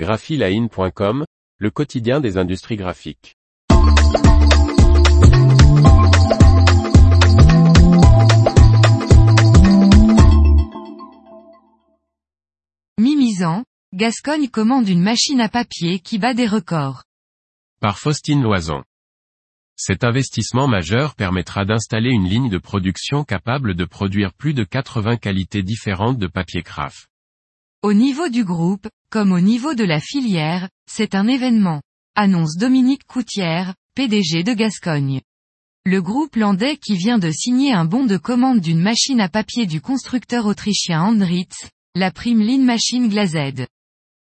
graphiline.com, le quotidien des industries graphiques. Mimizan, Gascogne commande une machine à papier qui bat des records. Par Faustine Loison. Cet investissement majeur permettra d'installer une ligne de production capable de produire plus de 80 qualités différentes de papier craft. Au niveau du groupe, comme au niveau de la filière, c'est un événement. Annonce Dominique Coutière, PDG de Gascogne. Le groupe landais qui vient de signer un bon de commande d'une machine à papier du constructeur autrichien Andritz, la prime Lean Machine Glazed.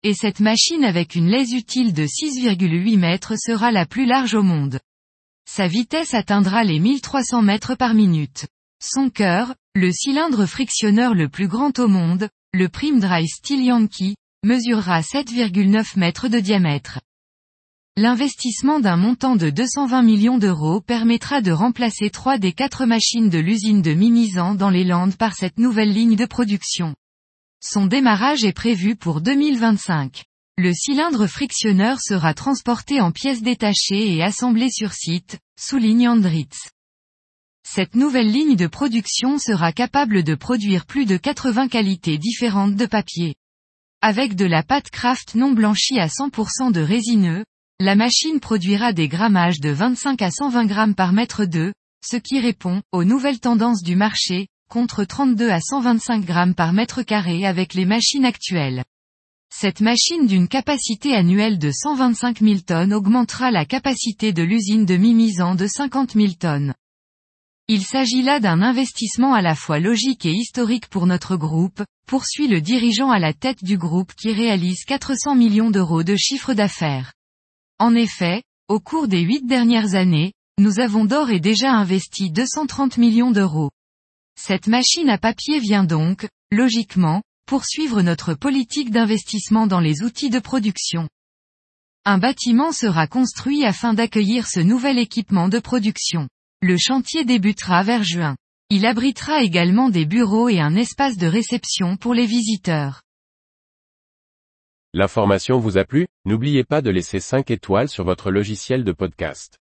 Et cette machine avec une laisse utile de 6,8 mètres sera la plus large au monde. Sa vitesse atteindra les 1300 mètres par minute. Son cœur, le cylindre frictionneur le plus grand au monde, le Prime Dry Steel Yankee, mesurera 7,9 mètres de diamètre. L'investissement d'un montant de 220 millions d'euros permettra de remplacer trois des quatre machines de l'usine de Mimizan dans les Landes par cette nouvelle ligne de production. Son démarrage est prévu pour 2025. Le cylindre frictionneur sera transporté en pièces détachées et assemblé sur site, souligne Andritz. Cette nouvelle ligne de production sera capable de produire plus de 80 qualités différentes de papier. Avec de la pâte craft non blanchie à 100% de résineux, la machine produira des grammages de 25 à 120 grammes par mètre 2, ce qui répond aux nouvelles tendances du marché, contre 32 à 125 grammes par mètre carré avec les machines actuelles. Cette machine d'une capacité annuelle de 125 000 tonnes augmentera la capacité de l'usine de Mimizan de 50 000 tonnes. Il s'agit là d'un investissement à la fois logique et historique pour notre groupe, poursuit le dirigeant à la tête du groupe qui réalise 400 millions d'euros de chiffre d'affaires. En effet, au cours des huit dernières années, nous avons d'ores et déjà investi 230 millions d'euros. Cette machine à papier vient donc, logiquement, poursuivre notre politique d'investissement dans les outils de production. Un bâtiment sera construit afin d'accueillir ce nouvel équipement de production. Le chantier débutera vers juin. Il abritera également des bureaux et un espace de réception pour les visiteurs. L'information vous a plu? N'oubliez pas de laisser 5 étoiles sur votre logiciel de podcast.